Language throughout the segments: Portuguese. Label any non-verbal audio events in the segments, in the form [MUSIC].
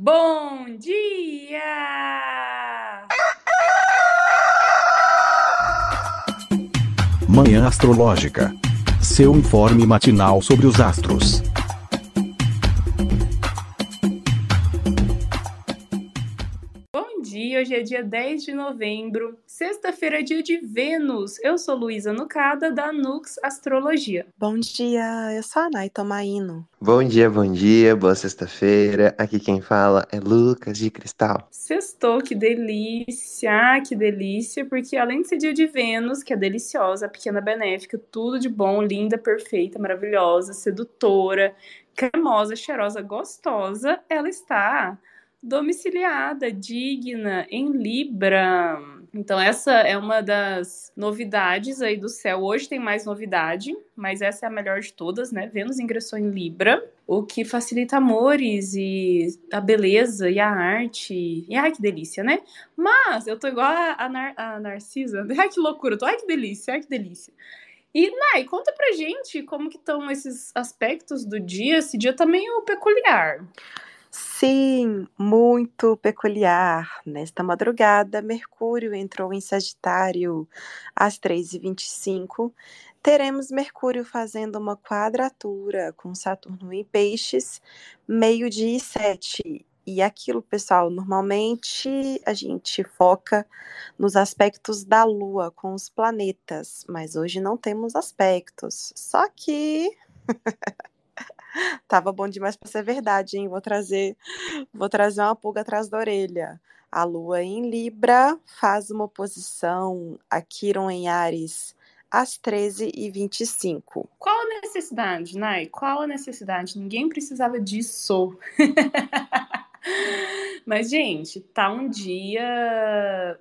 Bom dia! Manhã Astrológica. Seu informe matinal sobre os astros. Hoje é dia 10 de novembro, sexta-feira é dia de Vênus. Eu sou Luísa Nucada, da Nux Astrologia. Bom dia, eu sou a Nay Tomaino. Bom dia, bom dia, boa sexta-feira. Aqui quem fala é Lucas de Cristal. Sextou, que delícia, ah, que delícia, porque além de ser dia de Vênus, que é deliciosa, pequena benéfica, tudo de bom, linda, perfeita, maravilhosa, sedutora, cremosa, cheirosa, gostosa, ela está domiciliada, digna, em Libra. Então, essa é uma das novidades aí do céu. Hoje tem mais novidade, mas essa é a melhor de todas, né? Vênus ingressou em Libra, o que facilita amores e a beleza e a arte. E ai, que delícia, né? Mas eu tô igual a, Nar a Narcisa. [LAUGHS] Ai, que loucura, tô. Ai, que delícia, ai, que delícia. E, Nai, conta pra gente como que estão esses aspectos do dia. Esse dia tá meio peculiar. Sim, muito peculiar. Nesta madrugada, Mercúrio entrou em Sagitário às 3h25. Teremos Mercúrio fazendo uma quadratura com Saturno em Peixes, meio-dia e sete. E aquilo, pessoal, normalmente a gente foca nos aspectos da Lua com os planetas, mas hoje não temos aspectos. Só que [LAUGHS] Tava bom demais para ser verdade, hein? Vou trazer, vou trazer uma pulga atrás da orelha. A Lua em Libra faz uma oposição a Quiron em Ares às 13h25. Qual a necessidade, Nai? Qual a necessidade? Ninguém precisava disso. [LAUGHS] Mas, gente, tá um dia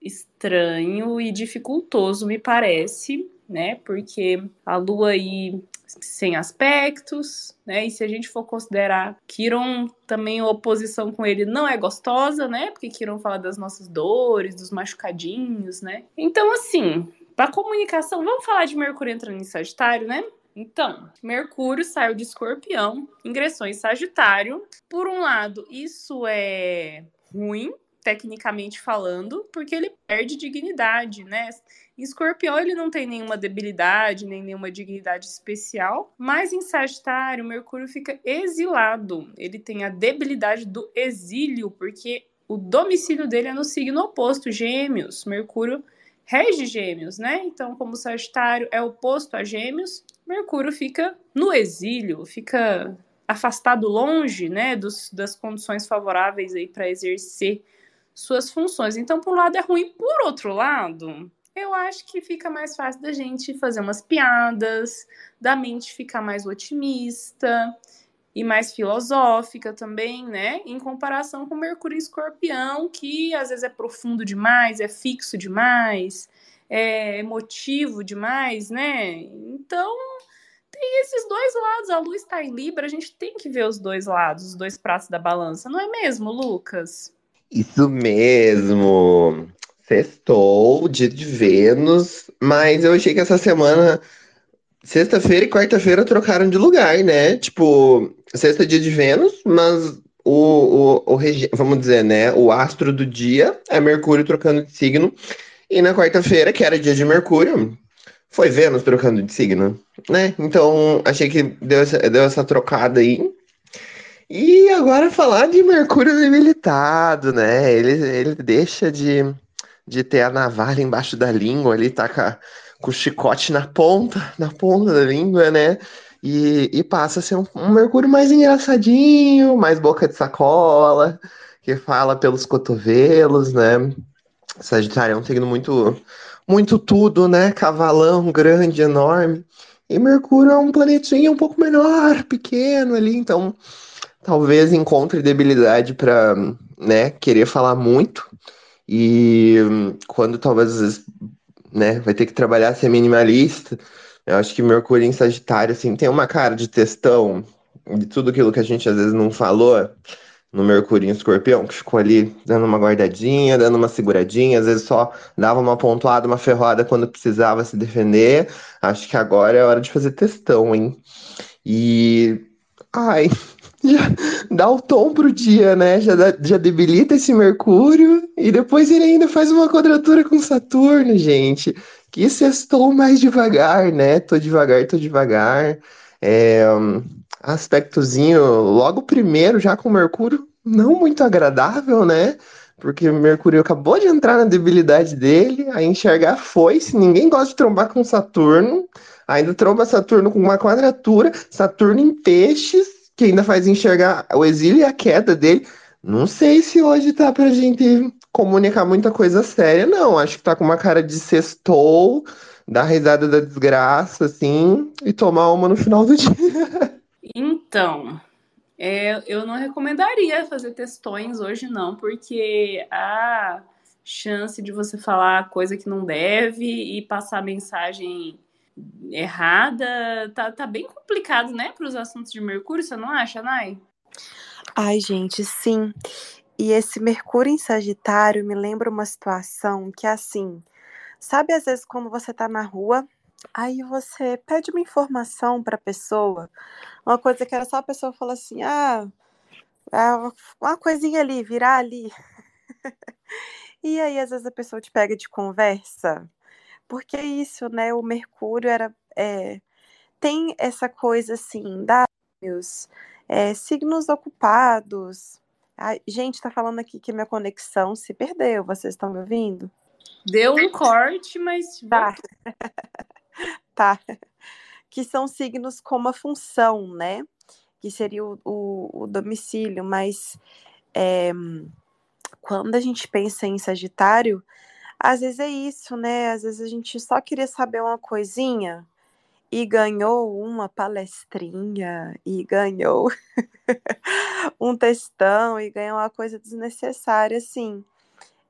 estranho e dificultoso, me parece, né? Porque a Lua aí sem aspectos, né? E se a gente for considerar Kiron também a oposição com ele não é gostosa, né? Porque Kiron fala das nossas dores, dos machucadinhos, né? Então, assim, para comunicação, vamos falar de Mercúrio entrando em Sagitário, né? Então, Mercúrio saiu de Escorpião, ingressou em Sagitário. Por um lado, isso é ruim, tecnicamente falando, porque ele perde dignidade, né? Escorpião ele não tem nenhuma debilidade, nem nenhuma dignidade especial, mas em Sagitário Mercúrio fica exilado. Ele tem a debilidade do exílio, porque o domicílio dele é no signo oposto, Gêmeos. Mercúrio rege Gêmeos, né? Então, como Sagitário é oposto a Gêmeos, Mercúrio fica no exílio, fica afastado longe, né, dos, das condições favoráveis aí para exercer suas funções. Então, por um lado é ruim, por outro lado, eu acho que fica mais fácil da gente fazer umas piadas, da mente ficar mais otimista e mais filosófica também, né? Em comparação com Mercúrio e Escorpião, que às vezes é profundo demais, é fixo demais, é emotivo demais, né? Então, tem esses dois lados. A luz está em Libra, a gente tem que ver os dois lados, os dois pratos da balança, não é mesmo, Lucas? Isso mesmo. Sextou, dia de Vênus, mas eu achei que essa semana, sexta-feira e quarta-feira trocaram de lugar, né? Tipo, sexta é dia de Vênus, mas o, o, o vamos dizer, né? O astro do dia é Mercúrio trocando de signo. E na quarta-feira, que era dia de Mercúrio, foi Vênus trocando de signo, né? Então, achei que deu essa, deu essa trocada aí. E agora falar de Mercúrio debilitado, né? Ele, ele deixa de, de ter a navalha embaixo da língua, ele tá com, a, com o chicote na ponta, na ponta da língua, né? E, e passa a ser um, um Mercúrio mais engraçadinho, mais boca de sacola, que fala pelos cotovelos, né? Sagitário é um signo muito, muito tudo, né? Cavalão grande, enorme. E Mercúrio é um planetinha um pouco menor, pequeno ali, então talvez encontre debilidade para, né, querer falar muito e quando talvez né, vai ter que trabalhar ser minimalista. Eu acho que Mercúrio em Sagitário assim tem uma cara de textão de tudo aquilo que a gente às vezes não falou no Mercúrio em Escorpião, que ficou ali dando uma guardadinha, dando uma seguradinha, às vezes só dava uma pontuada, uma ferroada quando precisava se defender. Acho que agora é hora de fazer textão, hein? E ai, já dá o tom pro dia, né? Já, dá, já debilita esse Mercúrio e depois ele ainda faz uma quadratura com Saturno, gente. Que sextou mais devagar, né? Tô devagar, tô devagar. É, um aspectozinho logo primeiro, já com Mercúrio, não muito agradável, né? Porque Mercúrio acabou de entrar na debilidade dele, a enxergar foi, se ninguém gosta de trombar com Saturno, ainda tromba Saturno com uma quadratura, Saturno em peixes, que ainda faz enxergar o exílio e a queda dele. Não sei se hoje tá pra gente comunicar muita coisa séria, não. Acho que tá com uma cara de sextou, dar risada da desgraça, assim, e tomar uma no final do dia. Então, é, eu não recomendaria fazer testões hoje, não, porque a chance de você falar coisa que não deve e passar mensagem errada tá, tá bem complicado, né, para os assuntos de Mercúrio, você não acha, Nai? Ai, gente, sim. E esse Mercúrio em Sagitário me lembra uma situação que é assim, sabe às vezes quando você tá na rua Aí você pede uma informação para a pessoa, uma coisa que era só a pessoa falar assim: ah, é uma coisinha ali, virar ali. [LAUGHS] e aí, às vezes, a pessoa te pega de conversa, porque isso, né? O Mercúrio era. É, tem essa coisa assim, da é, signos ocupados. Ai, gente, tá falando aqui que minha conexão se perdeu. Vocês estão me ouvindo? Deu um corte, mas. [LAUGHS] Tá. [LAUGHS] tá? Que são signos com uma função, né? Que seria o, o, o domicílio, mas é, quando a gente pensa em Sagitário, às vezes é isso, né? Às vezes a gente só queria saber uma coisinha e ganhou uma palestrinha e ganhou [LAUGHS] um textão e ganhou uma coisa desnecessária, assim.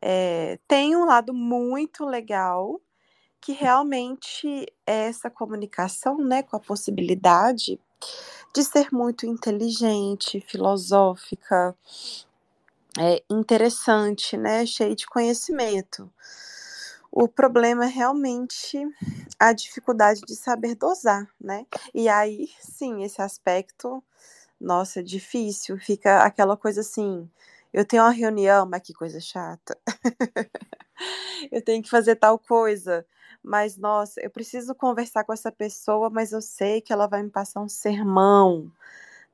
É, tem um lado muito legal que realmente essa comunicação, né, com a possibilidade de ser muito inteligente, filosófica, é interessante, né, cheio de conhecimento. O problema é realmente a dificuldade de saber dosar, né? E aí, sim, esse aspecto, nossa, difícil, fica aquela coisa assim, eu tenho uma reunião, mas que coisa chata. [LAUGHS] eu tenho que fazer tal coisa mas nossa, eu preciso conversar com essa pessoa, mas eu sei que ela vai me passar um sermão,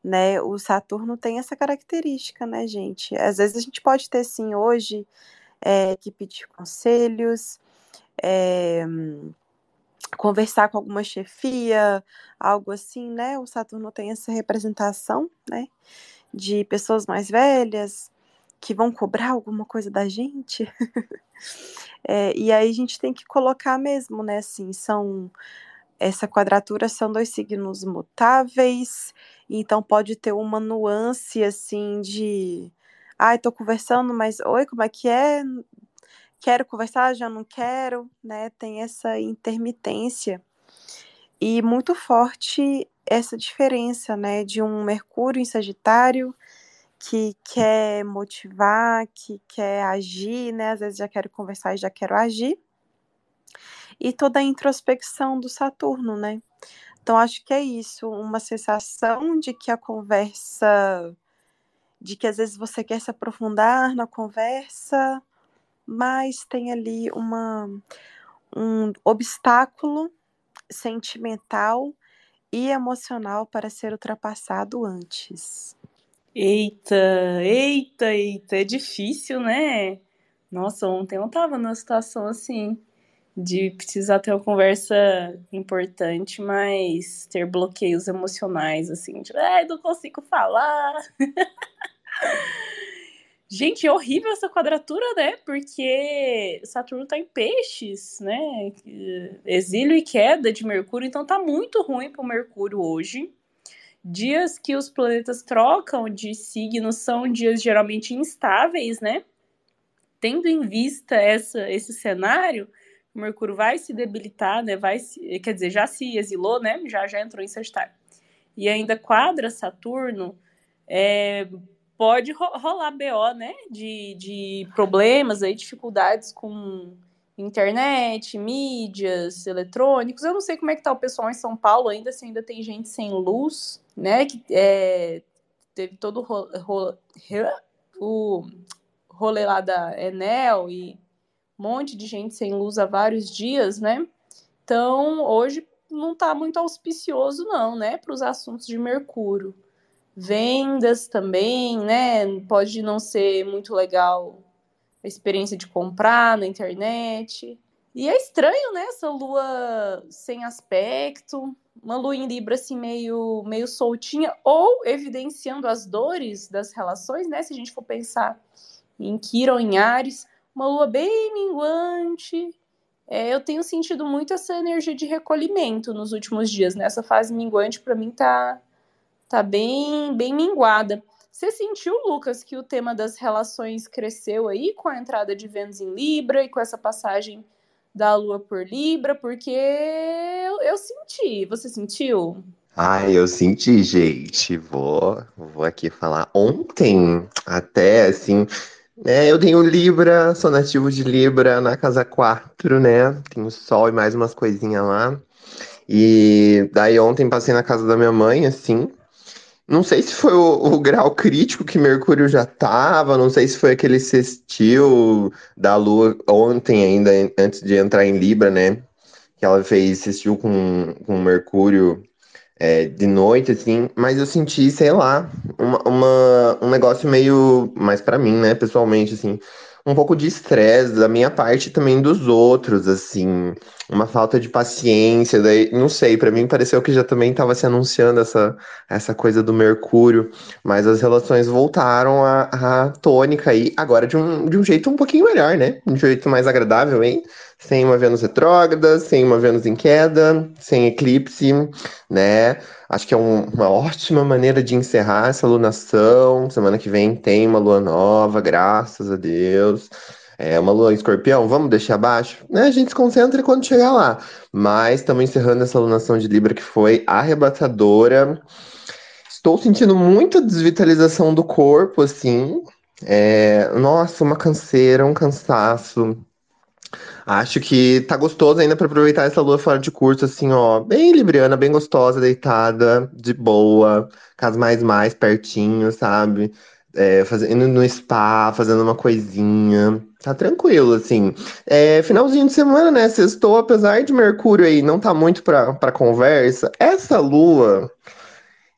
né? O Saturno tem essa característica, né, gente? Às vezes a gente pode ter sim hoje é, que pedir conselhos, é, conversar com alguma chefia, algo assim, né? O Saturno tem essa representação, né? De pessoas mais velhas, que vão cobrar alguma coisa da gente. é, [LAUGHS] e aí a gente tem que colocar mesmo, né? Assim, são essa quadratura são dois signos mutáveis, então pode ter uma nuance assim de ai, tô conversando, mas oi, como é que é? Quero conversar, já não quero, né? Tem essa intermitência. E muito forte essa diferença, né, de um Mercúrio em Sagitário que quer motivar, que quer agir, né? Às vezes já quero conversar e já quero agir. E toda a introspecção do Saturno, né? Então acho que é isso, uma sensação de que a conversa, de que às vezes você quer se aprofundar na conversa, mas tem ali uma um obstáculo sentimental e emocional para ser ultrapassado antes. Eita, eita, eita, é difícil, né? Nossa, ontem eu tava numa situação assim, de precisar ter uma conversa importante, mas ter bloqueios emocionais, assim, de, ai, não consigo falar. [LAUGHS] Gente, é horrível essa quadratura, né? Porque Saturno tá em peixes, né? Exílio e queda de Mercúrio, então tá muito ruim pro Mercúrio hoje. Dias que os planetas trocam de signo são dias geralmente instáveis, né? Tendo em vista essa, esse cenário, o Mercúrio vai se debilitar, né? Vai se, quer dizer, já se exilou, né? Já já entrou em Sagitário. E ainda quadra Saturno, é, pode rolar BO, né? De, de problemas aí, dificuldades com internet, mídias, eletrônicos. Eu não sei como é que tá o pessoal em São Paulo ainda, se ainda tem gente sem luz, né? Que é, teve todo o, ro, ro, o rolê lá da Enel e monte de gente sem luz há vários dias, né? Então, hoje não está muito auspicioso, não, né, para os assuntos de Mercúrio. Vendas também, né? Pode não ser muito legal a experiência de comprar na internet. E é estranho, né? Essa lua sem aspecto, uma lua em Libra assim meio, meio soltinha, ou evidenciando as dores das relações, né? Se a gente for pensar em Quirón, em Ares, uma lua bem minguante. É, eu tenho sentido muito essa energia de recolhimento nos últimos dias, né? Essa fase minguante para mim tá, tá bem, bem minguada. Você sentiu, Lucas, que o tema das relações cresceu aí com a entrada de Vênus em Libra e com essa passagem da Lua por Libra? Porque eu, eu senti. Você sentiu? Ai, eu senti, gente. Vou, vou aqui falar. Ontem, até assim, né, eu tenho Libra, sou nativo de Libra na casa 4, né? Tenho Sol e mais umas coisinhas lá. E daí ontem passei na casa da minha mãe, assim. Não sei se foi o, o grau crítico que Mercúrio já tava, não sei se foi aquele sextil da Lua ontem ainda, antes de entrar em Libra, né? Que ela fez sextil com, com Mercúrio é, de noite, assim, mas eu senti, sei lá, uma, uma um negócio meio, mais para mim, né, pessoalmente, assim, um pouco de estresse da minha parte também dos outros, assim, uma falta de paciência, daí, não sei, para mim pareceu que já também estava se anunciando essa, essa coisa do Mercúrio, mas as relações voltaram à, à tônica aí, agora de um, de um jeito um pouquinho melhor, né, de um jeito mais agradável, hein, sem uma Vênus retrógrada, sem uma Vênus em queda, sem eclipse, né? Acho que é um, uma ótima maneira de encerrar essa lunação. Semana que vem tem uma lua nova, graças a Deus. É uma lua escorpião, vamos deixar abaixo? Né? A gente se concentra quando chegar lá. Mas estamos encerrando essa lunação de Libra que foi arrebatadora. Estou sentindo muita desvitalização do corpo, assim. É... Nossa, uma canseira, um cansaço Acho que tá gostoso ainda para aproveitar essa lua fora de curso, assim, ó, bem libriana, bem gostosa, deitada, de boa, casa mais mais pertinho, sabe? É, fazendo no spa, fazendo uma coisinha. Tá tranquilo, assim. É, finalzinho de semana, né? Sextou, apesar de Mercúrio aí não tá muito pra, pra conversa. Essa lua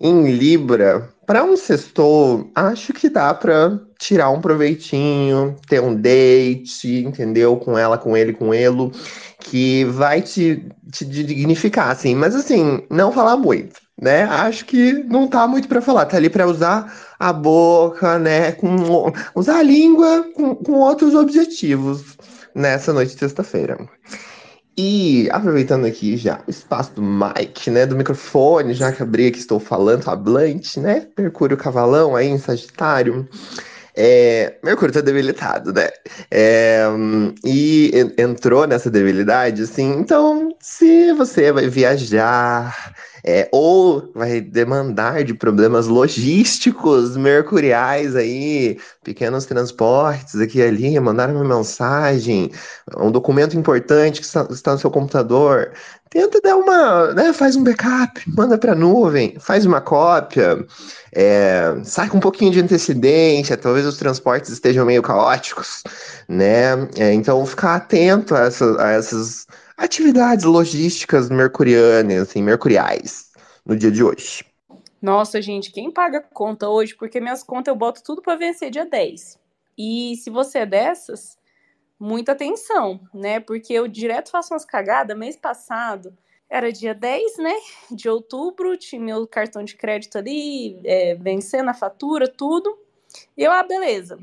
em Libra, para um sextou, acho que dá para tirar um proveitinho, ter um date, entendeu? Com ela, com ele, com ele, que vai te, te dignificar, assim. Mas, assim, não falar muito, né? Acho que não tá muito para falar. Tá ali para usar a boca, né? Com, usar a língua com, com outros objetivos nessa noite de sexta-feira. E aproveitando aqui já o espaço do mic, né, do microfone, já que abri aqui estou falando, hablante, né, Mercúrio Cavalão aí em Sagitário, é, Mercúrio tá debilitado, né, é, e entrou nessa debilidade, assim, então se você vai viajar, é, ou vai demandar de problemas logísticos mercuriais aí, pequenos transportes aqui e ali, mandar uma mensagem, um documento importante que está, no seu computador. Tenta dar uma, né, faz um backup, manda para a nuvem, faz uma cópia, é, sai com um pouquinho de antecedência, talvez os transportes estejam meio caóticos, né? É, então ficar atento a, essa, a essas atividades logísticas mercurianas, assim, mercuriais, no dia de hoje. Nossa, gente, quem paga conta hoje? Porque minhas contas eu boto tudo para vencer dia 10. E se você é dessas, muita atenção, né? Porque eu direto faço umas cagadas. Mês passado, era dia 10, né? De outubro, tinha meu cartão de crédito ali, é, vencendo a fatura, tudo. E eu, ah, beleza,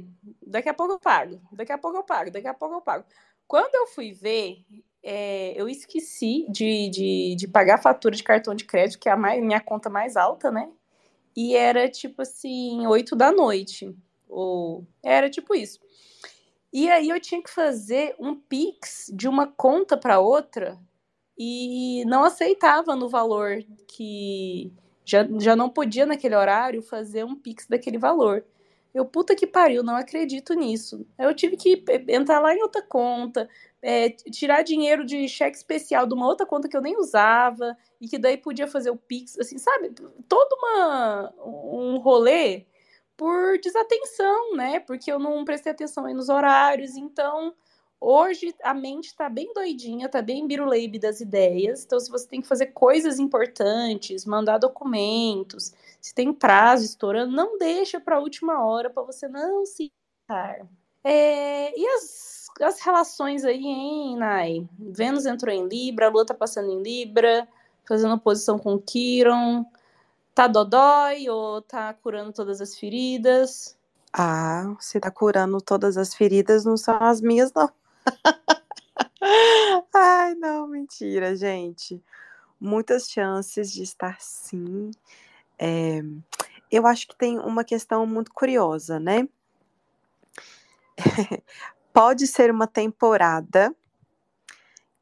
daqui a pouco eu pago, daqui a pouco eu pago, daqui a pouco eu pago. Quando eu fui ver, é, eu esqueci de, de, de, pagar a fatura de cartão de crédito, que é a mais, minha conta mais alta, né? E era tipo assim, 8 da noite. Ou era tipo isso. E aí eu tinha que fazer um Pix de uma conta para outra e não aceitava no valor que já, já não podia naquele horário fazer um Pix daquele valor. Eu, puta que pariu, não acredito nisso. Eu tive que entrar lá em outra conta, é, tirar dinheiro de cheque especial de uma outra conta que eu nem usava, e que daí podia fazer o Pix, assim, sabe? Todo uma, um rolê por desatenção, né? Porque eu não prestei atenção aí nos horários, então Hoje a mente está bem doidinha, está bem biruleibe das ideias. Então, se você tem que fazer coisas importantes, mandar documentos, se tem prazo estourando, não deixa para a última hora para você não se irritar. É, e as, as relações aí, hein, Nai? Vênus entrou em Libra, a Lua tá passando em Libra, fazendo oposição com Quiron. Tá dodói ou tá curando todas as feridas? Ah, se tá curando todas as feridas, não são as minhas, não. [LAUGHS] Ai, não, mentira, gente. Muitas chances de estar sim. É, eu acho que tem uma questão muito curiosa, né? [LAUGHS] Pode ser uma temporada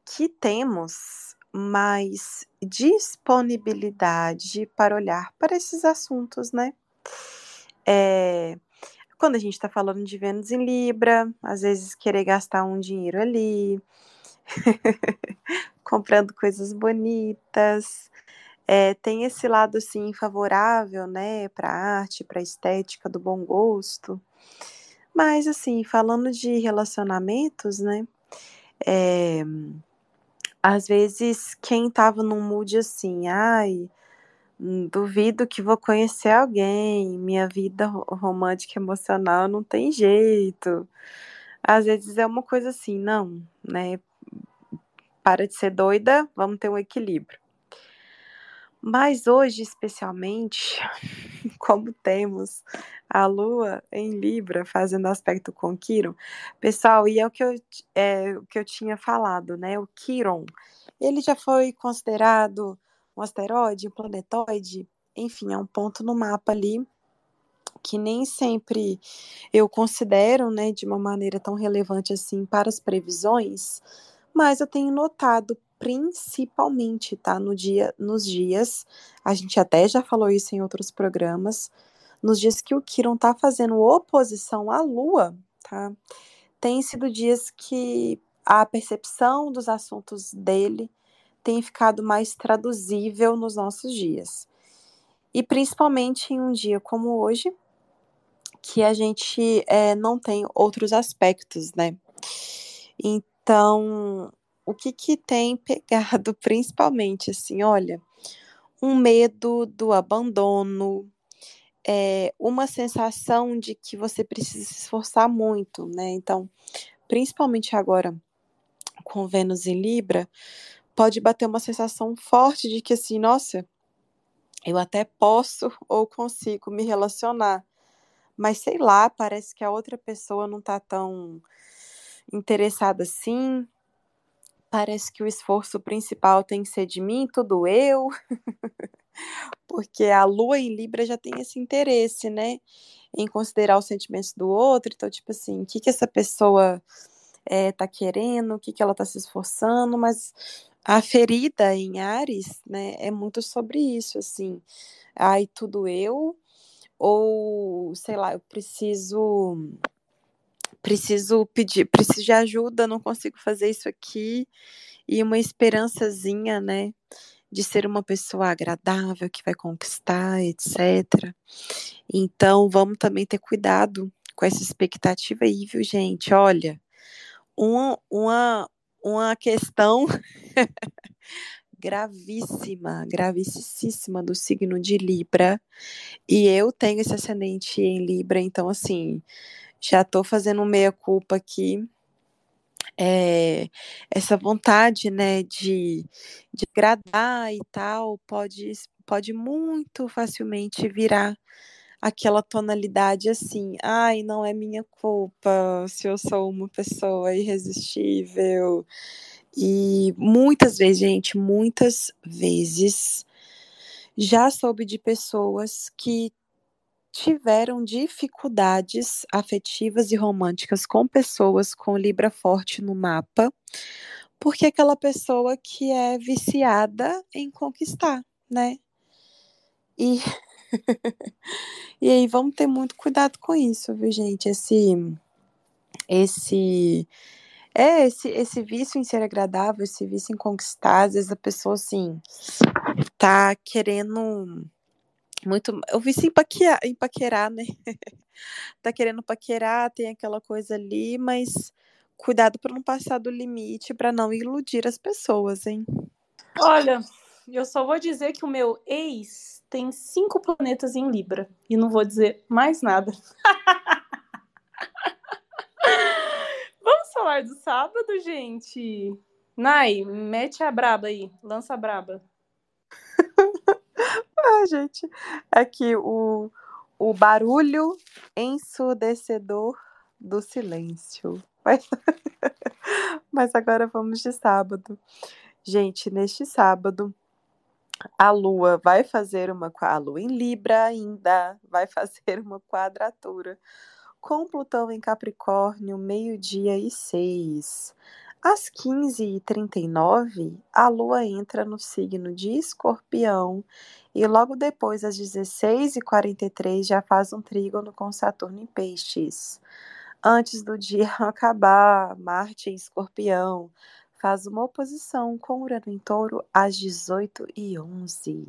que temos mais disponibilidade para olhar para esses assuntos, né? É, quando a gente está falando de Vênus em Libra, às vezes querer gastar um dinheiro ali, [LAUGHS] comprando coisas bonitas. É, tem esse lado assim favorável, né, para arte, para estética, do bom gosto. Mas assim, falando de relacionamentos, né, é, às vezes quem tava num mood assim, ai, duvido que vou conhecer alguém, minha vida romântica emocional não tem jeito. Às vezes é uma coisa assim, não, né? Para de ser doida, vamos ter um equilíbrio. Mas hoje, especialmente, [LAUGHS] como temos a Lua em Libra fazendo aspecto com Quiron, pessoal, e é o que eu, é, o que eu tinha falado, né? O Quiron, ele já foi considerado um asteroide, um planetoide, enfim, é um ponto no mapa ali que nem sempre eu considero, né, de uma maneira tão relevante assim para as previsões, mas eu tenho notado principalmente, tá, no dia, nos dias, a gente até já falou isso em outros programas, nos dias que o Quiron tá fazendo oposição à Lua, tá? Tem sido dias que a percepção dos assuntos dele tem ficado mais traduzível nos nossos dias. E principalmente em um dia como hoje, que a gente é, não tem outros aspectos, né? Então, o que, que tem pegado [LAUGHS] principalmente, assim, olha, um medo do abandono, é, uma sensação de que você precisa se esforçar muito, né? Então, principalmente agora com Vênus em Libra, pode bater uma sensação forte de que assim, nossa, eu até posso [LAUGHS] ou consigo me relacionar, mas sei lá, parece que a outra pessoa não tá tão interessada assim. Parece que o esforço principal tem que ser de mim, tudo eu. [LAUGHS] Porque a lua em Libra já tem esse interesse, né? Em considerar os sentimentos do outro. Então, tipo assim, o que, que essa pessoa é, tá querendo, o que, que ela tá se esforçando, mas a ferida em Ares, né, é muito sobre isso, assim. Ai, tudo eu, ou sei lá, eu preciso preciso pedir, preciso de ajuda, não consigo fazer isso aqui, e uma esperançazinha, né, de ser uma pessoa agradável, que vai conquistar, etc. Então, vamos também ter cuidado com essa expectativa aí, viu, gente? Olha, uma, uma, uma questão [LAUGHS] gravíssima, gravíssima do signo de Libra. E eu tenho esse ascendente em Libra, então assim, já tô fazendo meia culpa aqui. É, essa vontade, né, de, de agradar e tal, pode, pode muito facilmente virar aquela tonalidade assim, ai, não é minha culpa se eu sou uma pessoa irresistível. E muitas vezes, gente, muitas vezes já soube de pessoas que tiveram dificuldades afetivas e românticas com pessoas com Libra forte no mapa, porque aquela pessoa que é viciada em conquistar, né? E [LAUGHS] e aí vamos ter muito cuidado com isso, viu, gente? Esse esse é esse esse vício em ser agradável, esse vício em conquistar, às vezes a pessoa assim tá querendo muito, eu vi em, paquear, em paquerar, né? [LAUGHS] tá querendo paquerar, tem aquela coisa ali, mas cuidado para não passar do limite, para não iludir as pessoas, hein? Olha, eu só vou dizer que o meu ex tem cinco planetas em Libra e não vou dizer mais nada. [LAUGHS] Vamos falar do sábado, gente. Nai, mete a braba aí, lança a braba. Ah, [LAUGHS] gente, aqui o, o barulho ensurdecedor do silêncio. Mas, [LAUGHS] mas agora vamos de sábado. Gente, neste sábado, a Lua vai fazer uma. A Lua em Libra ainda vai fazer uma quadratura com Plutão em Capricórnio, meio-dia e seis. Às 15h39, a Lua entra no signo de Escorpião e logo depois, às 16h43, já faz um trígono com Saturno em Peixes. Antes do dia [LAUGHS] acabar, Marte em Escorpião faz uma oposição com Urano em Touro às 18h11.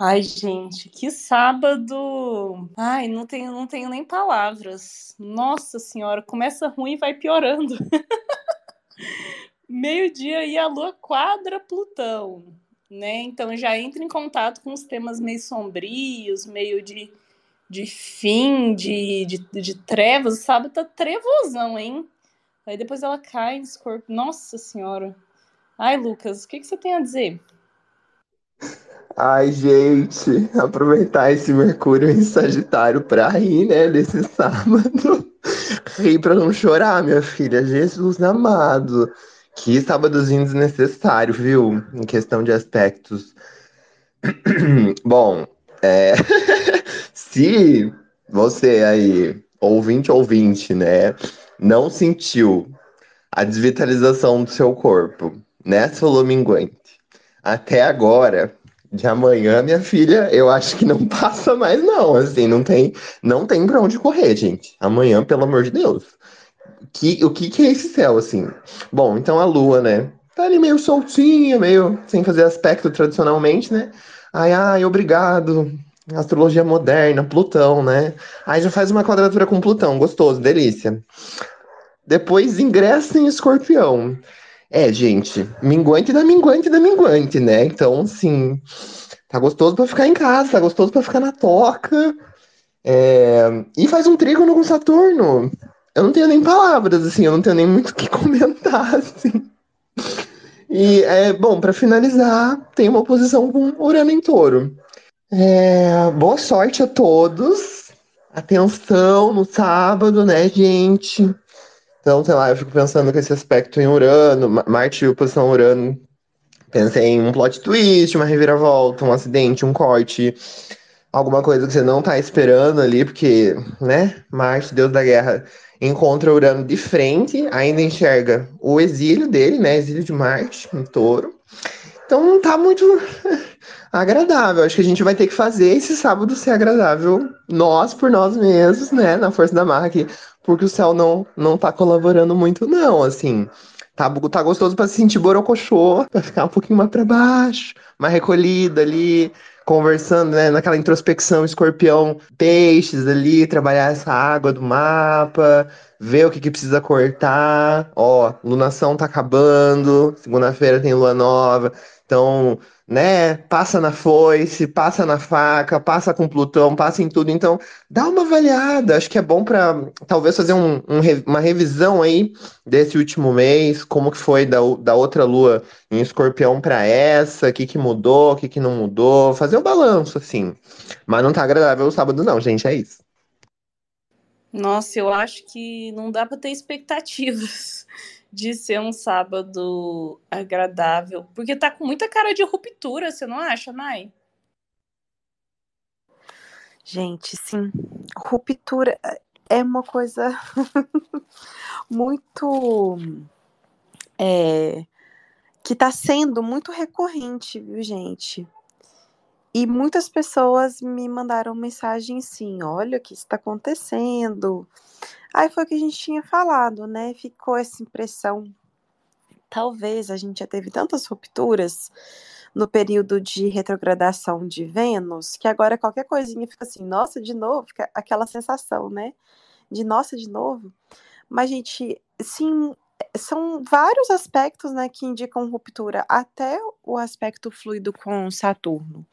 Ai, gente, que sábado! Ai, não tenho, não tenho nem palavras. Nossa senhora, começa ruim e vai piorando. [LAUGHS] Meio-dia e a Lua quadra Plutão, né? Então já entra em contato com os temas meio sombrios, meio de, de fim, de, de, de trevas. O sábado tá trevosão, hein? Aí depois ela cai em corpo. Nossa senhora. Ai, Lucas, o que, que você tem a dizer? Ai, gente, aproveitar esse Mercúrio em Sagitário pra rir, né, desse sábado. [LAUGHS] rir pra não chorar, minha filha. Jesus amado. Que sábadozinho desnecessário, viu? Em questão de aspectos. [CLEARS THROAT] Bom, é... [LAUGHS] se você aí, ouvinte ouvinte, né, não sentiu a desvitalização do seu corpo nessa lua minguante até agora, de amanhã, minha filha, eu acho que não [LAUGHS] passa mais não, assim, não tem, não tem para onde correr, gente. Amanhã, pelo amor de Deus. Que, o que que é esse céu, assim? Bom, então a lua, né? Tá ali meio soltinha, meio sem fazer aspecto tradicionalmente, né? Ai, ai, obrigado. Astrologia moderna, Plutão, né? Aí já faz uma quadratura com Plutão, gostoso, delícia. Depois ingressa em Escorpião. É, gente, minguante da minguante da minguante, né? Então, assim, tá gostoso pra ficar em casa, tá gostoso pra ficar na toca. É... E faz um trígono com Saturno. Eu não tenho nem palavras, assim, eu não tenho nem muito o que [LAUGHS] comentar, assim. E, é, bom, para finalizar, tem uma oposição com Urano em Touro. É, boa sorte a todos. Atenção no sábado, né, gente? Então, sei lá, eu fico pensando com esse aspecto em Urano, Marte e oposição Urano. Pensei em um plot twist, uma reviravolta, um acidente, um corte, alguma coisa que você não tá esperando ali, porque, né, Marte, Deus da Guerra, encontra Urano de frente, ainda enxerga o exílio dele, né, exílio de Marte, em touro. Então não tá muito [LAUGHS] agradável. Acho que a gente vai ter que fazer esse sábado ser agradável, nós por nós mesmos, né, na força da marra aqui porque o céu não, não tá colaborando muito, não, assim. Tá, tá gostoso para se sentir borocochô, [LAUGHS] pra ficar um pouquinho mais para baixo, mais recolhida ali, conversando, né, naquela introspecção escorpião, peixes ali, trabalhar essa água do mapa, ver o que, que precisa cortar. Ó, lunação tá acabando, segunda-feira tem lua nova, então né? Passa na foice, passa na faca, passa com Plutão, passa em tudo. Então, dá uma avaliada. Acho que é bom para talvez fazer um, um, uma revisão aí desse último mês, como que foi da, da outra lua em Escorpião para essa, o que, que mudou, o que, que não mudou, fazer o um balanço, assim. Mas não tá agradável o sábado, não, gente, é isso. Nossa, eu acho que não dá para ter expectativas de ser um sábado agradável, porque tá com muita cara de ruptura, você não acha, Nai? Gente, sim. Ruptura é uma coisa [LAUGHS] muito. É, que tá sendo muito recorrente, viu, gente? E muitas pessoas me mandaram mensagem assim: olha o que está acontecendo. Aí foi o que a gente tinha falado, né? Ficou essa impressão. Talvez a gente já teve tantas rupturas no período de retrogradação de Vênus, que agora qualquer coisinha fica assim, nossa, de novo, fica aquela sensação, né? De nossa, de novo. Mas, gente, sim, são vários aspectos né, que indicam ruptura, até o aspecto fluido com Saturno.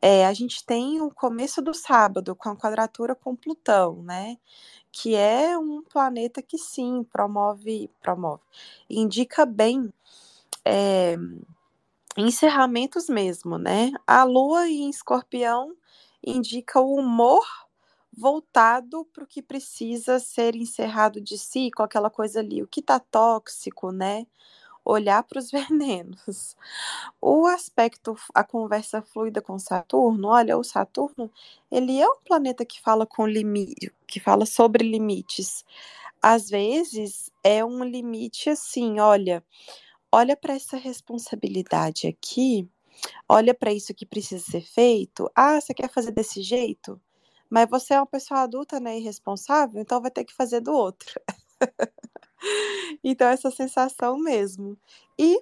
É, a gente tem o começo do sábado com a quadratura com Plutão, né? Que é um planeta que sim promove, promove, indica bem é, encerramentos mesmo, né? A Lua em Escorpião indica o humor voltado para o que precisa ser encerrado de si, com aquela coisa ali, o que está tóxico, né? Olhar para os [LAUGHS] venenos. O aspecto, a conversa fluida com Saturno, olha, o Saturno, ele é um planeta que fala com limite, que fala sobre limites. Às vezes é um limite assim, olha, olha para essa responsabilidade aqui, olha para isso que precisa ser feito. Ah, você quer fazer desse jeito? Mas você é uma pessoa adulta, né, irresponsável, então vai ter que fazer do outro. [LAUGHS] então, essa sensação mesmo. E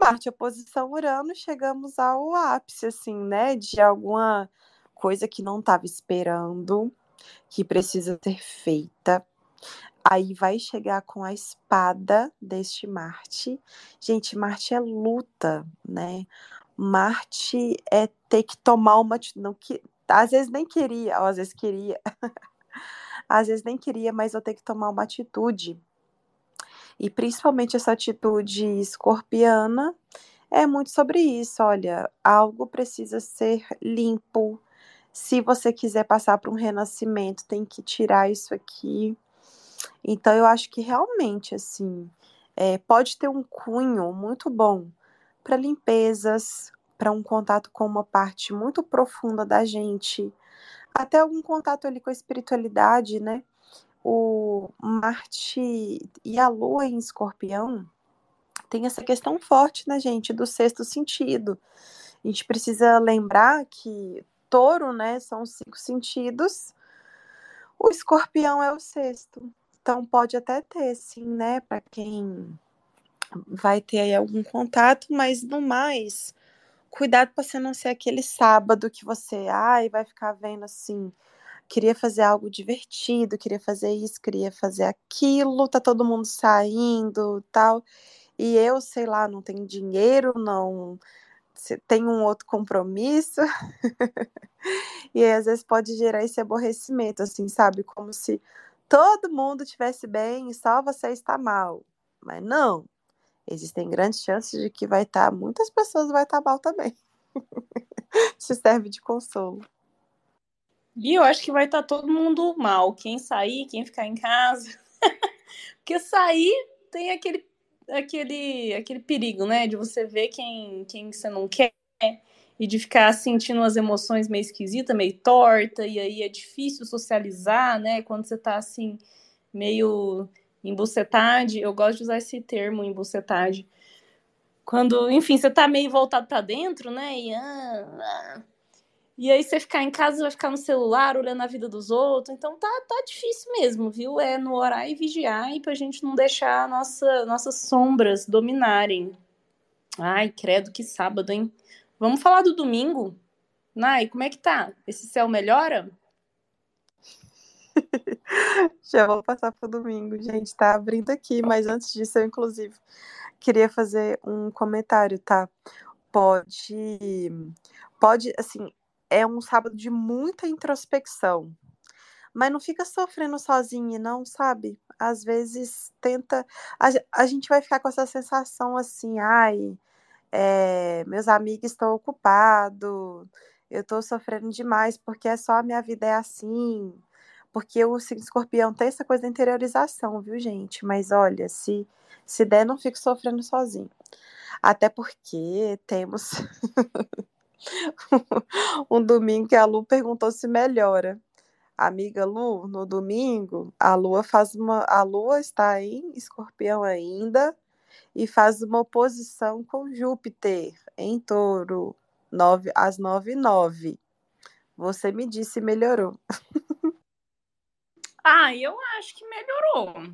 Marte, oposição Urano, chegamos ao ápice, assim, né, de alguma coisa que não estava esperando, que precisa ser feita. Aí vai chegar com a espada deste Marte. Gente, Marte é luta, né? Marte é ter que tomar uma não que às vezes nem queria, ou às vezes queria. [LAUGHS] às vezes nem queria, mas eu tenho que tomar uma atitude. E principalmente essa atitude escorpiana é muito sobre isso. Olha, algo precisa ser limpo. Se você quiser passar por um renascimento, tem que tirar isso aqui. Então, eu acho que realmente, assim, é, pode ter um cunho muito bom para limpezas, para um contato com uma parte muito profunda da gente, até algum contato ali com a espiritualidade, né? O Marte e a Lua em Escorpião tem essa questão forte na gente do sexto sentido. A gente precisa lembrar que touro, né, são cinco sentidos, o escorpião é o sexto. Então pode até ter, sim, né, para quem vai ter aí algum contato, mas no mais, cuidado para você não ser aquele sábado que você, ai, vai ficar vendo assim, queria fazer algo divertido, queria fazer isso, queria fazer aquilo, tá todo mundo saindo, tal. E eu, sei lá, não tenho dinheiro, não tenho um outro compromisso. [LAUGHS] e aí, às vezes pode gerar esse aborrecimento, assim, sabe? Como se todo mundo estivesse bem e só você está mal. Mas não, existem grandes chances de que vai estar, tá, muitas pessoas vai estar tá mal também. [LAUGHS] Se serve de consolo. E eu acho que vai estar tá todo mundo mal. Quem sair, quem ficar em casa. [LAUGHS] Porque sair tem aquele, aquele, aquele perigo, né? De você ver quem, quem você não quer e de ficar sentindo umas emoções meio esquisitas, meio torta, e aí é difícil socializar, né? Quando você tá assim, meio embucetade, eu gosto de usar esse termo, embucetade. Quando, enfim, você tá meio voltado para dentro, né? E, ah, ah, e aí você ficar em casa vai ficar no celular olhando a vida dos outros. Então tá, tá difícil mesmo, viu? É no orar e vigiar e pra gente não deixar nossa, nossas sombras dominarem. Ai, credo, que sábado, hein? Vamos falar do domingo? Nai, como é que tá? Esse céu melhora? [LAUGHS] Já vou passar para o domingo, gente. Tá abrindo aqui, mas antes disso, eu, inclusive, queria fazer um comentário, tá? Pode. Pode, assim, é um sábado de muita introspecção. Mas não fica sofrendo sozinha, não, sabe? Às vezes tenta. A, a gente vai ficar com essa sensação assim, ai, é, meus amigos estão ocupados, eu estou sofrendo demais porque é só a minha vida é assim porque o signo escorpião tem essa coisa da interiorização, viu, gente? Mas olha, se, se der, não fique sofrendo sozinho. Até porque temos [LAUGHS] um domingo que a Lu perguntou se melhora. Amiga Lu, no domingo, a Lua faz uma. A Lua está em escorpião ainda e faz uma oposição com Júpiter em touro. nove, às nove e nove. Você me disse melhorou. [LAUGHS] ah, eu acho que melhorou.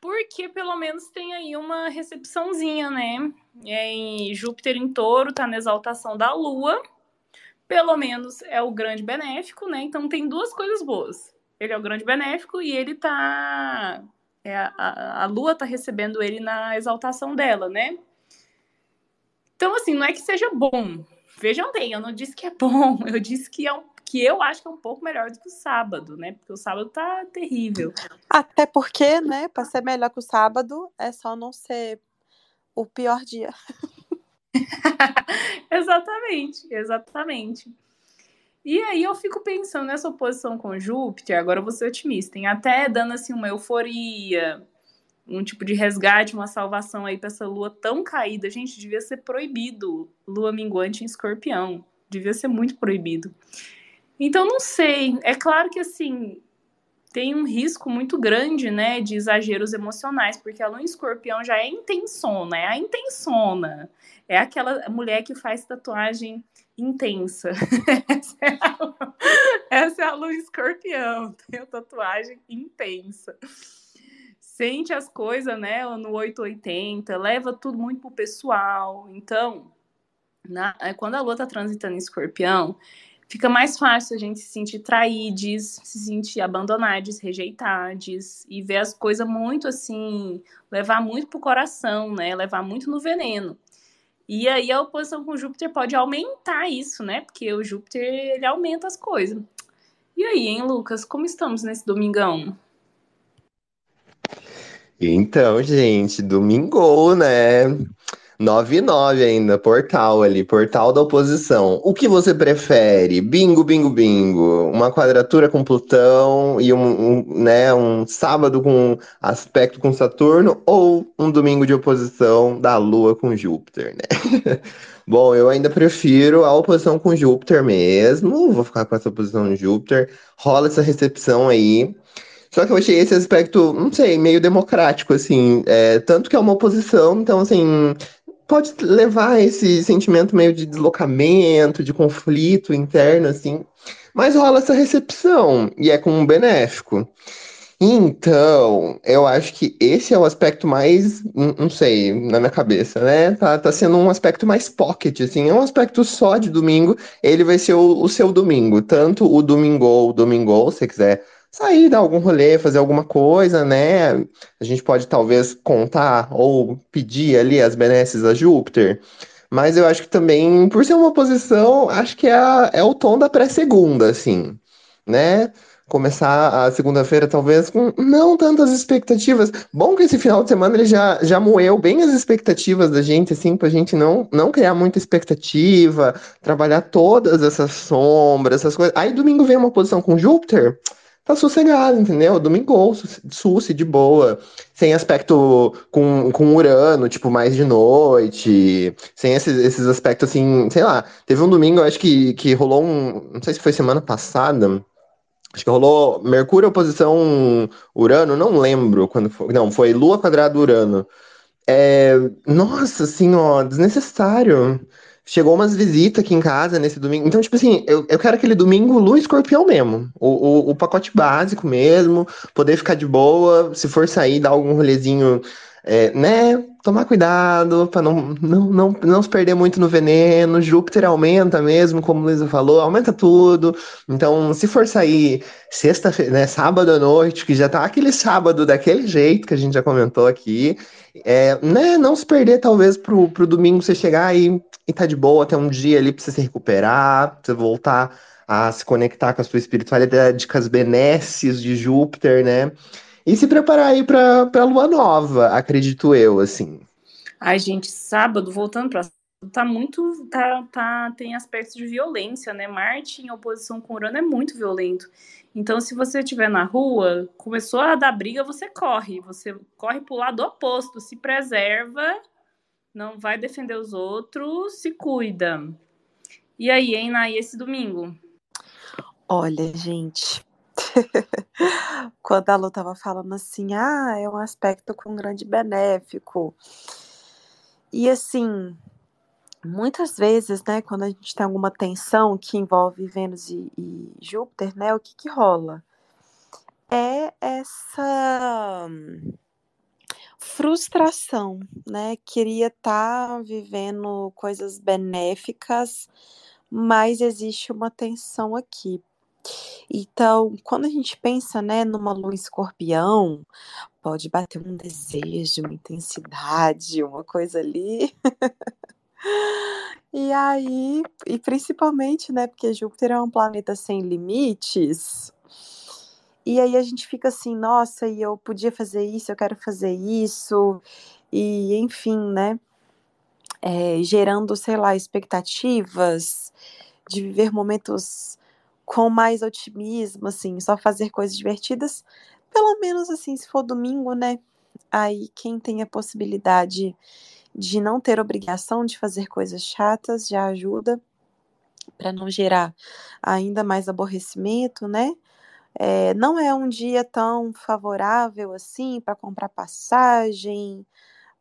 Porque pelo menos tem aí uma recepçãozinha, né? Em Júpiter em touro, tá na exaltação da Lua. Pelo menos é o grande benéfico, né? Então tem duas coisas boas. Ele é o grande benéfico e ele tá. É, a, a Lua tá recebendo ele na exaltação dela, né? Então, assim, não é que seja bom. Vejam bem, eu não disse que é [LAUGHS] bom, eu disse que é um que eu acho que é um pouco melhor do que o sábado, né? Porque o sábado tá terrível. Até porque, né, para ser melhor que o sábado, é só não ser o pior dia. [LAUGHS] exatamente, exatamente. E aí eu fico pensando nessa oposição com Júpiter, agora eu vou ser otimista, hein? até dando assim uma euforia, um tipo de resgate, uma salvação aí para essa lua tão caída. Gente, devia ser proibido lua minguante em escorpião. Devia ser muito proibido. Então, não sei. É claro que, assim, tem um risco muito grande, né, de exageros emocionais, porque a lua em escorpião já é intensona, é a intensona. É aquela mulher que faz tatuagem intensa. essa, é a, essa é a lua escorpião, [LAUGHS] tem tatuagem intensa. Sente as coisas, né, no 880, leva tudo muito pro pessoal. Então, na, quando a lua tá transitando em escorpião, fica mais fácil a gente se sentir traídos, se sentir abandonados, rejeitados e ver as coisas muito assim, levar muito pro coração, né? Levar muito no veneno. E aí a oposição com Júpiter pode aumentar isso, né? Porque o Júpiter ele aumenta as coisas. E aí, hein, Lucas, como estamos nesse domingão? Então, gente, domingo, né? 9 e 9 ainda, portal ali, portal da oposição. O que você prefere? Bingo, bingo, bingo. Uma quadratura com Plutão e um, um, né, um sábado com aspecto com Saturno ou um domingo de oposição da Lua com Júpiter, né? [LAUGHS] Bom, eu ainda prefiro a oposição com Júpiter mesmo. Vou ficar com essa oposição de Júpiter. Rola essa recepção aí. Só que eu achei esse aspecto, não sei, meio democrático, assim. É, tanto que é uma oposição, então, assim, pode levar esse sentimento meio de deslocamento, de conflito interno, assim. Mas rola essa recepção e é com um benéfico. Então, eu acho que esse é o aspecto mais, não sei, na minha cabeça, né? Tá, tá sendo um aspecto mais pocket, assim, é um aspecto só de domingo. Ele vai ser o, o seu domingo, tanto o domingo ou o domingo, se quiser sair, dar algum rolê, fazer alguma coisa, né? A gente pode talvez contar ou pedir ali as benesses a Júpiter. Mas eu acho que também, por ser uma posição, acho que é, a, é o tom da pré-segunda, assim, né? Começar a segunda-feira, talvez, com não tantas expectativas. Bom que esse final de semana ele já, já moeu bem as expectativas da gente, assim, pra gente não, não criar muita expectativa, trabalhar todas essas sombras, essas coisas. Aí domingo vem uma posição com Júpiter tá sossegado, entendeu? Domingo, suci, de boa. Sem aspecto com, com Urano, tipo, mais de noite. Sem esses, esses aspectos, assim, sei lá. Teve um domingo, eu acho que, que rolou um. Não sei se foi semana passada. Acho que rolou Mercúrio oposição Urano, não lembro quando foi. Não, foi Lua quadrado Urano. É, nossa, assim, ó, desnecessário. Chegou umas visitas aqui em casa nesse domingo. Então, tipo assim, eu, eu quero aquele domingo Lu Escorpião mesmo. O, o, o, pacote básico mesmo. Poder ficar de boa. Se for sair, dar algum rolezinho, é, né? Tomar cuidado para não, não, não, não se perder muito no veneno. Júpiter aumenta mesmo, como o Luísa falou, aumenta tudo. Então, se for sair sexta-feira, né, sábado à noite, que já tá aquele sábado daquele jeito que a gente já comentou aqui. É, né, não se perder, talvez, pro, pro domingo você chegar e e tá de boa até um dia ali pra você se recuperar, pra você voltar a se conectar com a sua espiritualidade, com as benesses de Júpiter, né? E se preparar aí pra, pra lua nova, acredito eu, assim. Ai, gente, sábado, voltando pra tá muito. Tá, tá, tem aspectos de violência, né? Marte em oposição com Urano é muito violento. Então, se você estiver na rua, começou a dar briga, você corre. Você corre pro lado oposto, se preserva não vai defender os outros, se cuida. E aí, hein, Nai, esse domingo? Olha, gente. [LAUGHS] Quando a Lu tava falando assim, ah, é um aspecto com grande benéfico. E assim, muitas vezes, né, quando a gente tem alguma tensão que envolve Vênus e, e Júpiter, né, o que que rola? É essa frustração, né? Queria estar tá vivendo coisas benéficas, mas existe uma tensão aqui. Então, quando a gente pensa, né, numa lua escorpião, pode bater um desejo, uma intensidade, uma coisa ali. [LAUGHS] E aí, e principalmente, né, porque Júpiter é um planeta sem limites. E aí a gente fica assim, nossa, e eu podia fazer isso, eu quero fazer isso, e enfim, né? É, gerando, sei lá, expectativas de viver momentos com mais otimismo, assim, só fazer coisas divertidas, pelo menos assim, se for domingo, né? Aí quem tem a possibilidade de não ter obrigação de fazer coisas chatas já ajuda para não gerar ainda mais aborrecimento, né? É, não é um dia tão favorável assim para comprar passagem,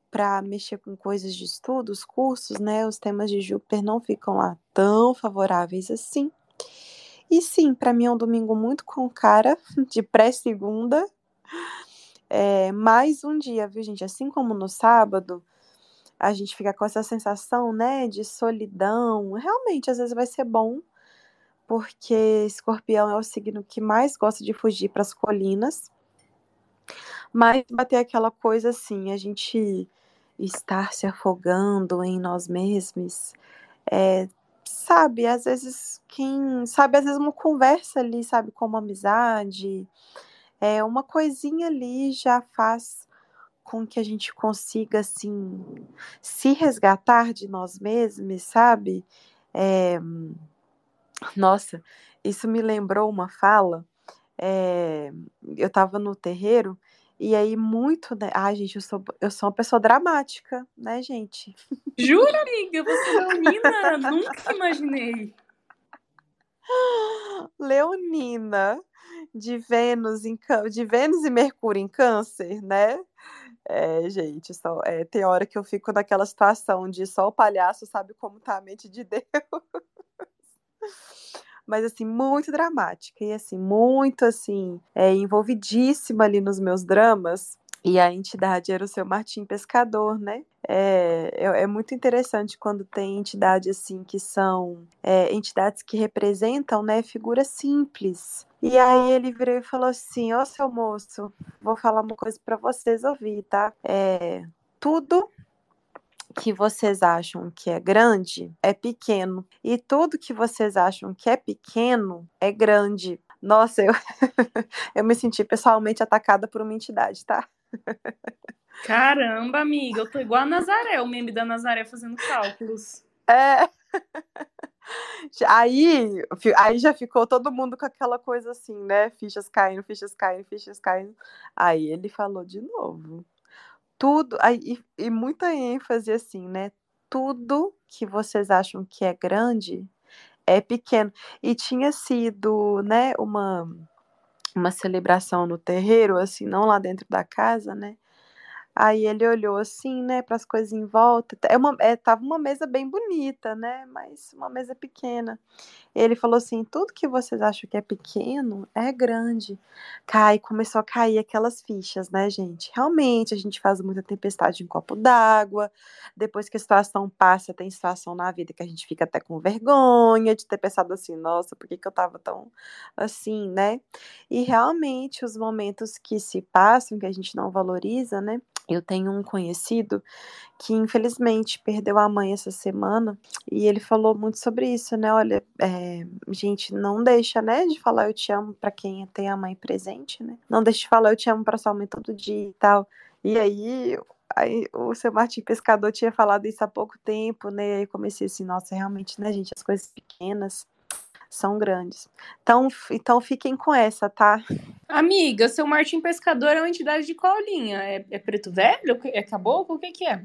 para mexer com coisas de estudos, cursos, né? Os temas de Júpiter não ficam lá tão favoráveis assim. E sim, para mim é um domingo muito com cara [LAUGHS] de pré-segunda. É, mais um dia, viu, gente? Assim como no sábado, a gente fica com essa sensação, né, de solidão. Realmente, às vezes vai ser bom, porque escorpião é o signo que mais gosta de fugir para as colinas. Mas bater aquela coisa assim, a gente estar se afogando em nós mesmos, é, sabe, às vezes quem, sabe, às vezes uma conversa ali, sabe, como amizade, é, uma coisinha ali já faz com que a gente consiga, assim, se resgatar de nós mesmos, sabe? É... Nossa, isso me lembrou uma fala. É... Eu estava no terreiro e aí muito, né? Ai, gente, eu sou, eu sou uma pessoa dramática, né, gente? Jura, amiga? Você é leonina? Nunca imaginei. Leonina de Vênus em de Vênus e Mercúrio em Câncer, né? É, gente, só, é, tem hora que eu fico naquela situação de só o palhaço sabe como tá a mente de Deus. Mas, assim, muito dramática. E, assim, muito, assim, é, envolvidíssima ali nos meus dramas. E a entidade era o seu Martim Pescador, né? É, é, é, muito interessante quando tem entidade assim que são é, entidades que representam né, figuras simples. E aí ele virou e falou assim: Ô seu moço, vou falar uma coisa para vocês ouvir, tá? É, tudo que vocês acham que é grande é pequeno. E tudo que vocês acham que é pequeno é grande. Nossa, eu, [LAUGHS] eu me senti pessoalmente atacada por uma entidade, tá? Caramba, amiga, eu tô igual a Nazaré, o meme da Nazaré fazendo cálculos. É. [LAUGHS] Aí, aí já ficou todo mundo com aquela coisa assim, né? Fichas caindo, fichas caindo, fichas caindo. Aí ele falou de novo. Tudo, aí, e, muita ênfase assim, né? Tudo que vocês acham que é grande é pequeno. E tinha sido, né, uma uma celebração no terreiro, assim, não lá dentro da casa, né? Aí ele olhou assim, né, para as coisas em volta. É uma, é, tava uma mesa bem bonita, né, mas uma mesa pequena. Ele falou assim: tudo que vocês acham que é pequeno é grande. Cai, começou a cair aquelas fichas, né, gente? Realmente a gente faz muita tempestade em copo d'água. Depois que a situação passa, tem situação na vida que a gente fica até com vergonha de ter pensado assim: nossa, por que, que eu tava tão assim, né? E realmente os momentos que se passam, que a gente não valoriza, né? Eu tenho um conhecido que infelizmente perdeu a mãe essa semana e ele falou muito sobre isso, né? Olha, é, gente, não deixa, né, de falar eu te amo para quem tem a mãe presente, né? Não deixa de falar eu te amo para sua mãe todo dia e tal. E aí, aí o seu Martim Pescador tinha falado isso há pouco tempo, né? E aí comecei assim, nossa, realmente, né, gente, as coisas pequenas são grandes. Então, então fiquem com essa, tá? Amiga, seu Martim Pescador é uma entidade de qual linha? É, é preto velho? É caboclo? O que, que é?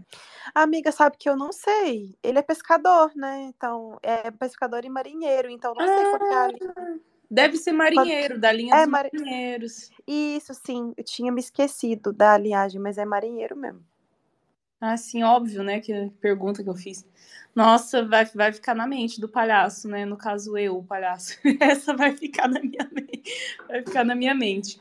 Amiga, sabe que eu não sei. Ele é pescador, né? Então, é pescador e marinheiro, então não ah, sei qual é a linha. Ah, deve ser marinheiro, da linha é, dos mar... marinheiros. Isso, sim. Eu tinha me esquecido da linhagem, mas é marinheiro mesmo. Assim, óbvio, né? Que pergunta que eu fiz. Nossa, vai, vai ficar na mente do palhaço, né? No caso, eu, o palhaço. [LAUGHS] Essa vai ficar na minha mente. Vai ficar na minha mente.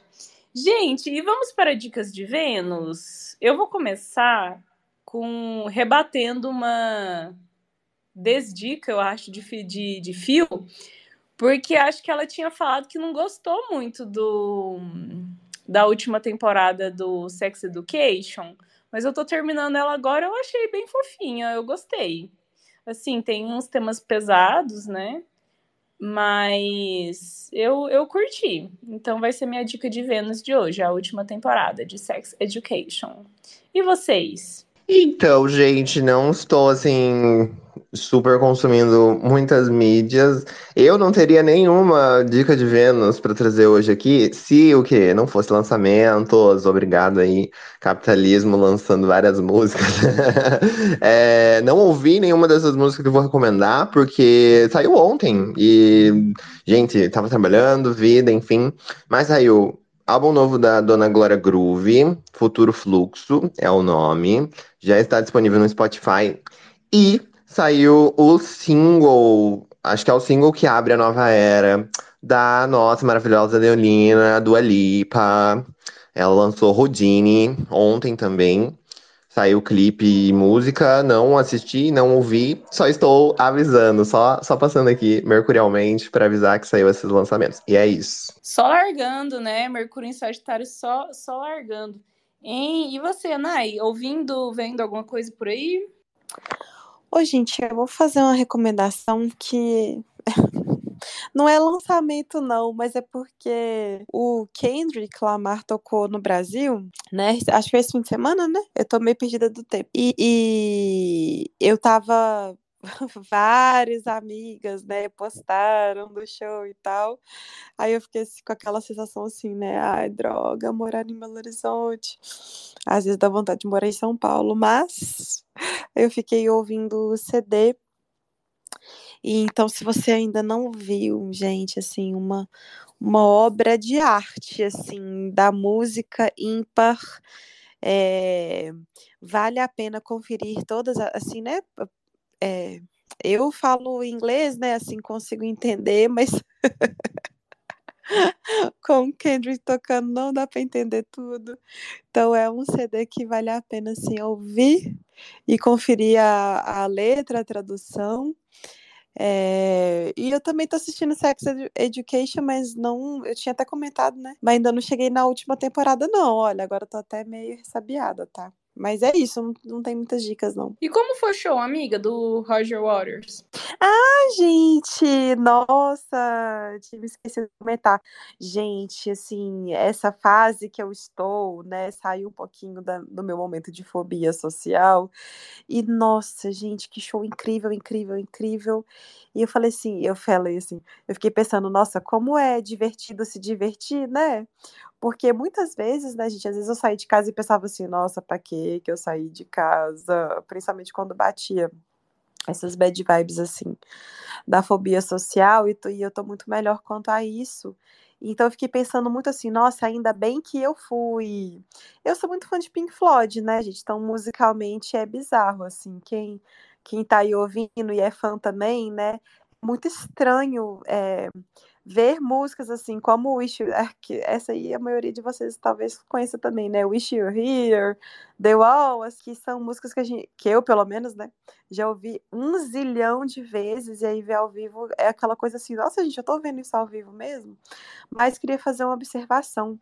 Gente, e vamos para dicas de Vênus? Eu vou começar com rebatendo uma desdica, eu acho, de, de, de fio, porque acho que ela tinha falado que não gostou muito do da última temporada do Sex Education, mas eu tô terminando ela agora, eu achei bem fofinha, eu gostei. Assim, tem uns temas pesados, né? Mas eu, eu curti. Então vai ser minha dica de Vênus de hoje, a última temporada de Sex Education. E vocês? Então, gente, não estou assim super consumindo muitas mídias. Eu não teria nenhuma dica de Vênus para trazer hoje aqui, se o que não fosse lançamentos, obrigado aí, capitalismo lançando várias músicas. [LAUGHS] é, não ouvi nenhuma dessas músicas que eu vou recomendar, porque saiu ontem e, gente, tava trabalhando, vida, enfim, mas saiu Álbum novo da Dona Glória Groove, Futuro Fluxo é o nome. Já está disponível no Spotify. E saiu o single, acho que é o single que abre a nova era da nossa maravilhosa Leonina, Dua Lipa. Ela lançou Rodine ontem também. Saiu clipe e música, não assisti, não ouvi, só estou avisando, só, só passando aqui mercurialmente para avisar que saiu esses lançamentos. E é isso. Só largando, né? Mercúrio em Sagitário só, só largando. Hein? E você, Nai, ouvindo, vendo alguma coisa por aí? Ô, gente, eu vou fazer uma recomendação que [LAUGHS] não é lançamento, não, mas é porque o Kendrick Lamar tocou no Brasil, né? Acho que foi esse fim de semana, né? Eu tô meio perdida do tempo. E, e eu tava [LAUGHS] várias amigas, né, postaram do show e tal. Aí eu fiquei assim, com aquela sensação assim, né, ai, droga, morar em Belo Horizonte. Às vezes dá vontade de morar em São Paulo, mas [LAUGHS] eu fiquei ouvindo o CD e então, se você ainda não viu, gente, assim, uma, uma obra de arte, assim, da música ímpar, é, vale a pena conferir todas, assim, né? É, eu falo inglês, né? Assim, consigo entender, mas [LAUGHS] com o Kendrick tocando não dá para entender tudo. Então é um CD que vale a pena assim ouvir e conferir a, a letra, a tradução. É, e eu também tô assistindo Sex Education, mas não. Eu tinha até comentado, né? Mas ainda não cheguei na última temporada, não. Olha, agora eu tô até meio ressabiada, tá? Mas é isso, não, não tem muitas dicas, não. E como foi o show, amiga, do Roger Waters? Ah, gente! Nossa! Tive esquecido de comentar. Gente, assim, essa fase que eu estou, né? Saiu um pouquinho da, do meu momento de fobia social. E, nossa, gente, que show incrível, incrível, incrível. E eu falei assim, eu falei assim, eu fiquei pensando, nossa, como é divertido se divertir, né? Porque muitas vezes, né, gente, às vezes eu saí de casa e pensava assim, nossa, pra que que eu saí de casa? Principalmente quando batia essas bad vibes, assim, da fobia social, e, e eu tô muito melhor quanto a isso. Então eu fiquei pensando muito assim, nossa, ainda bem que eu fui. Eu sou muito fã de Pink Floyd, né, gente? Então musicalmente é bizarro, assim, quem quem tá aí ouvindo e é fã também, né? Muito estranho é, ver músicas assim como Wish You, é, que essa aí a maioria de vocês talvez conheça também, né? Wish You Here, The Wall, que são músicas que, a gente, que eu, pelo menos, né, já ouvi um zilhão de vezes, e aí ver ao vivo é aquela coisa assim, nossa, gente, eu tô vendo isso ao vivo mesmo, mas queria fazer uma observação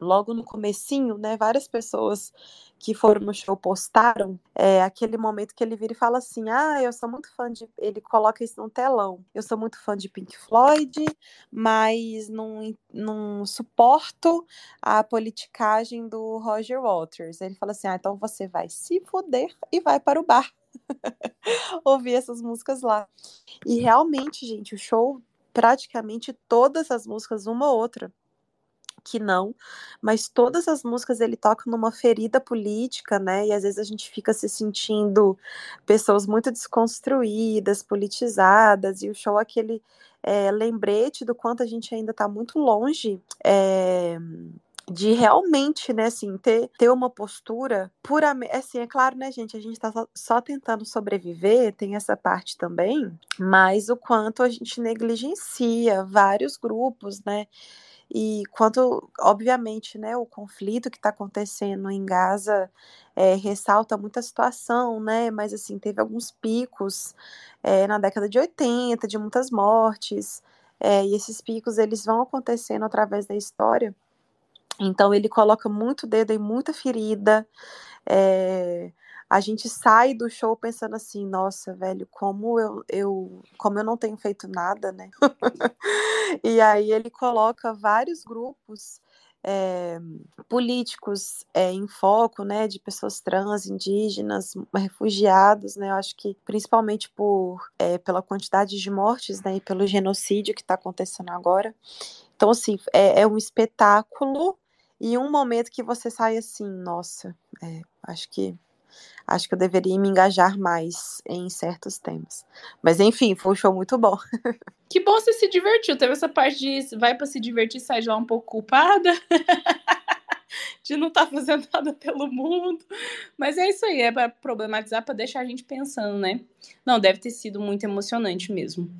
logo no comecinho, né, várias pessoas que foram no show postaram é, aquele momento que ele vira e fala assim, ah, eu sou muito fã de, ele coloca isso no telão, eu sou muito fã de Pink Floyd, mas não, não suporto a politicagem do Roger Waters. Ele fala assim, ah, então você vai se foder e vai para o bar [LAUGHS] ouvir essas músicas lá. E realmente, gente, o show praticamente todas as músicas, uma ou outra, que não, mas todas as músicas ele toca numa ferida política, né? E às vezes a gente fica se sentindo pessoas muito desconstruídas, politizadas, e o show é aquele é, lembrete do quanto a gente ainda está muito longe é, de realmente, né, assim, ter, ter uma postura puramente, assim, é claro, né, gente, a gente tá só, só, tentando sobreviver, tem essa parte também, mas o quanto a gente negligencia vários grupos, né, e quanto, obviamente, né, o conflito que está acontecendo em Gaza é, ressalta muita situação, né, mas, assim, teve alguns picos é, na década de 80, de muitas mortes, é, e esses picos, eles vão acontecendo através da história, então ele coloca muito dedo em muita ferida. É, a gente sai do show pensando assim, nossa, velho, como eu, eu como eu não tenho feito nada, né? [LAUGHS] e aí ele coloca vários grupos é, políticos é, em foco, né, de pessoas trans, indígenas, refugiados, né, eu acho que principalmente por é, pela quantidade de mortes, né, e pelo genocídio que está acontecendo agora. Então, assim, é, é um espetáculo e um momento que você sai assim, nossa, é, acho que acho que eu deveria me engajar mais em certos temas. Mas enfim, foi um show muito bom. [LAUGHS] Que bom você se divertiu. Teve essa parte de vai para se divertir, sai de lá um pouco culpada. [LAUGHS] de não estar tá fazendo nada pelo mundo. Mas é isso aí, é para problematizar, para deixar a gente pensando, né? Não, deve ter sido muito emocionante mesmo.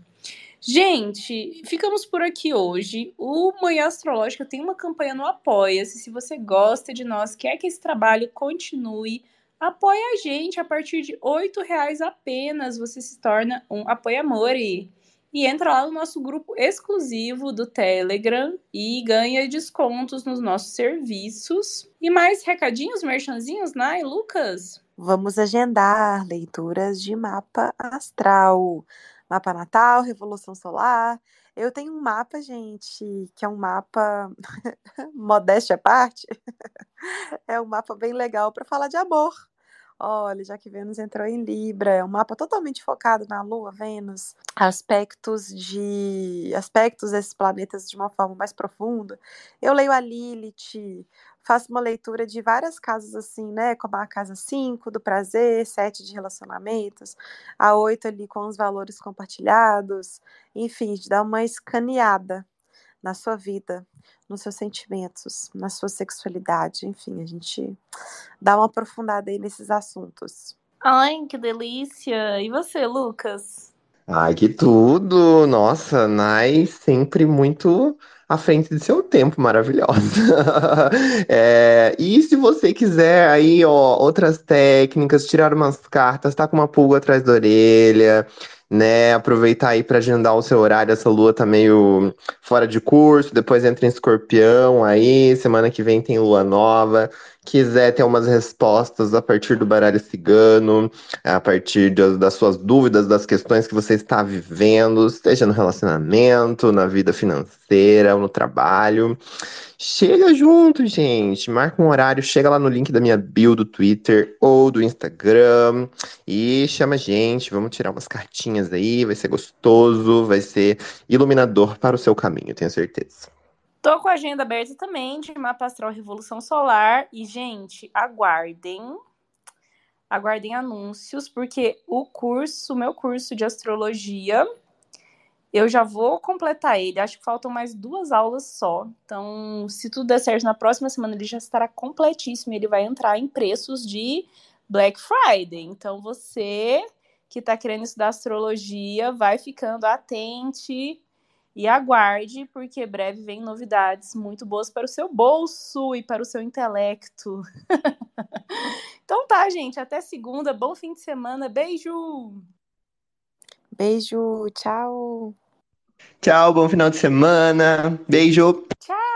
Gente, ficamos por aqui hoje. O Manhã Astrológica tem uma campanha no Apoia-se. Se você gosta de nós, quer que esse trabalho continue, apoie a gente. A partir de R$ reais apenas você se torna um apoia-amore. E entra lá no nosso grupo exclusivo do Telegram e ganha descontos nos nossos serviços. E mais recadinhos, merchanzinhos, Nai, Lucas? Vamos agendar leituras de mapa astral mapa natal, revolução solar. Eu tenho um mapa, gente, que é um mapa [LAUGHS] modéstia à parte. [LAUGHS] é um mapa bem legal para falar de amor. Olha, já que Vênus entrou em Libra, é um mapa totalmente focado na Lua, Vênus, aspectos de aspectos desses planetas de uma forma mais profunda. Eu leio a Lilith, faço uma leitura de várias casas assim, né? Como a casa 5 do prazer, 7 de relacionamentos, a 8 ali com os valores compartilhados, enfim, de dar uma escaneada na sua vida, nos seus sentimentos, na sua sexualidade, enfim, a gente dá uma aprofundada aí nesses assuntos. Ai, que delícia! E você, Lucas? Ai, que tudo! Nossa, Nai sempre muito à frente de seu tempo, maravilhosa. [LAUGHS] É, e se você quiser aí, ó, outras técnicas, tirar umas cartas, tá com uma pulga atrás da orelha, né? Aproveitar aí para agendar o seu horário. Essa lua tá meio fora de curso, depois entra em escorpião aí, semana que vem tem lua nova. Quiser ter umas respostas a partir do baralho cigano, a partir de, das suas dúvidas, das questões que você está vivendo, seja no relacionamento, na vida financeira ou no trabalho. Chega junto, gente. Marca um horário, chega lá no link da minha bio do Twitter ou do Instagram e chama a gente. Vamos tirar umas cartinhas aí. Vai ser gostoso, vai ser iluminador para o seu caminho, tenho certeza. Tô com a agenda aberta também de Mapa Astral Revolução Solar. E, gente, aguardem. Aguardem anúncios, porque o curso, meu curso de astrologia, eu já vou completar ele. Acho que faltam mais duas aulas só. Então, se tudo der certo, na próxima semana ele já estará completíssimo. Ele vai entrar em preços de Black Friday. Então, você que está querendo estudar astrologia, vai ficando atente e aguarde, porque breve vem novidades muito boas para o seu bolso e para o seu intelecto. [LAUGHS] então tá, gente. Até segunda. Bom fim de semana. Beijo! Beijo, tchau. Tchau, bom final de semana. Beijo. Tchau.